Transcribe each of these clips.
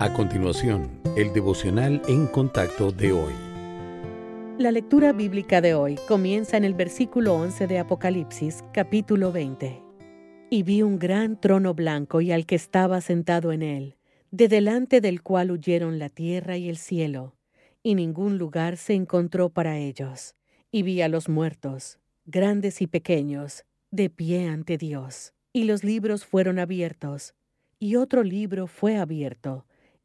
A continuación, el devocional en contacto de hoy. La lectura bíblica de hoy comienza en el versículo 11 de Apocalipsis, capítulo 20. Y vi un gran trono blanco y al que estaba sentado en él, de delante del cual huyeron la tierra y el cielo, y ningún lugar se encontró para ellos. Y vi a los muertos, grandes y pequeños, de pie ante Dios. Y los libros fueron abiertos, y otro libro fue abierto,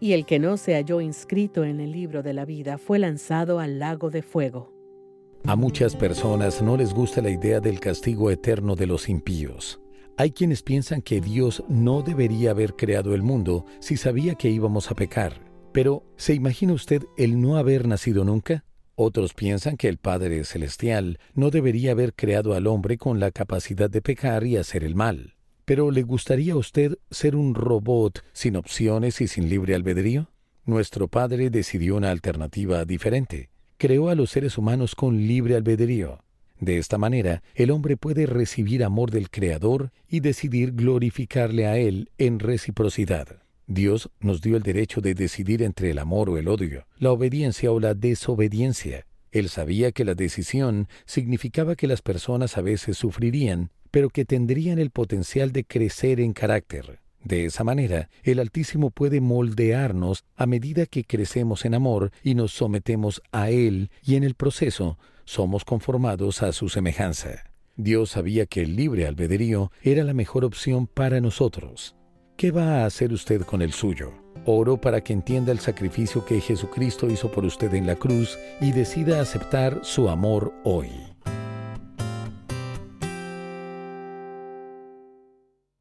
y el que no se halló inscrito en el libro de la vida fue lanzado al lago de fuego. A muchas personas no les gusta la idea del castigo eterno de los impíos. Hay quienes piensan que Dios no debería haber creado el mundo si sabía que íbamos a pecar. Pero, ¿se imagina usted el no haber nacido nunca? Otros piensan que el Padre Celestial no debería haber creado al hombre con la capacidad de pecar y hacer el mal. Pero ¿le gustaría a usted ser un robot sin opciones y sin libre albedrío? Nuestro Padre decidió una alternativa diferente. Creó a los seres humanos con libre albedrío. De esta manera, el hombre puede recibir amor del Creador y decidir glorificarle a Él en reciprocidad. Dios nos dio el derecho de decidir entre el amor o el odio, la obediencia o la desobediencia. Él sabía que la decisión significaba que las personas a veces sufrirían, pero que tendrían el potencial de crecer en carácter. De esa manera, el Altísimo puede moldearnos a medida que crecemos en amor y nos sometemos a Él, y en el proceso somos conformados a su semejanza. Dios sabía que el libre albedrío era la mejor opción para nosotros. ¿Qué va a hacer usted con el suyo? Oro para que entienda el sacrificio que Jesucristo hizo por usted en la cruz y decida aceptar su amor hoy.